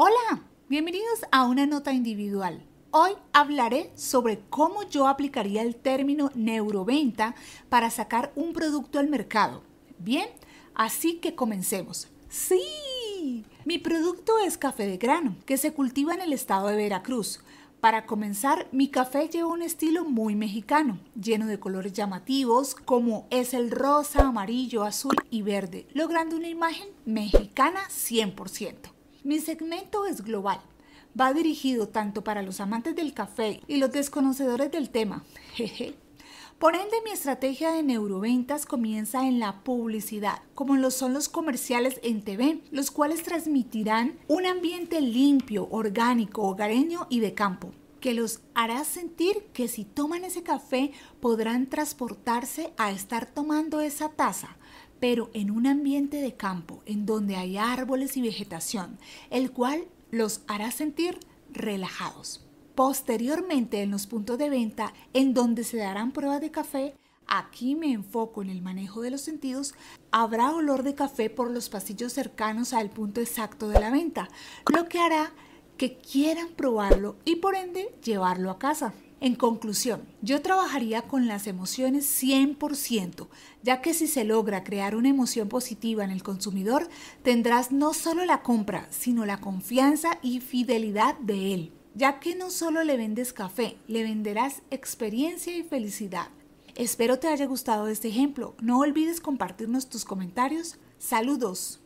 Hola, bienvenidos a una nota individual. Hoy hablaré sobre cómo yo aplicaría el término neuroventa para sacar un producto al mercado. Bien, así que comencemos. Sí, mi producto es café de grano, que se cultiva en el estado de Veracruz. Para comenzar, mi café lleva un estilo muy mexicano, lleno de colores llamativos como es el rosa, amarillo, azul y verde, logrando una imagen mexicana 100%. Mi segmento es global. Va dirigido tanto para los amantes del café y los desconocedores del tema. Jeje. Por ende, mi estrategia de neuroventas comienza en la publicidad, como lo son los comerciales en TV, los cuales transmitirán un ambiente limpio, orgánico, hogareño y de campo que los hará sentir que si toman ese café podrán transportarse a estar tomando esa taza, pero en un ambiente de campo, en donde hay árboles y vegetación, el cual los hará sentir relajados. Posteriormente, en los puntos de venta, en donde se darán pruebas de café, aquí me enfoco en el manejo de los sentidos, habrá olor de café por los pasillos cercanos al punto exacto de la venta, lo que hará que quieran probarlo y por ende llevarlo a casa. En conclusión, yo trabajaría con las emociones 100%, ya que si se logra crear una emoción positiva en el consumidor, tendrás no solo la compra, sino la confianza y fidelidad de él, ya que no solo le vendes café, le venderás experiencia y felicidad. Espero te haya gustado este ejemplo. No olvides compartirnos tus comentarios. Saludos.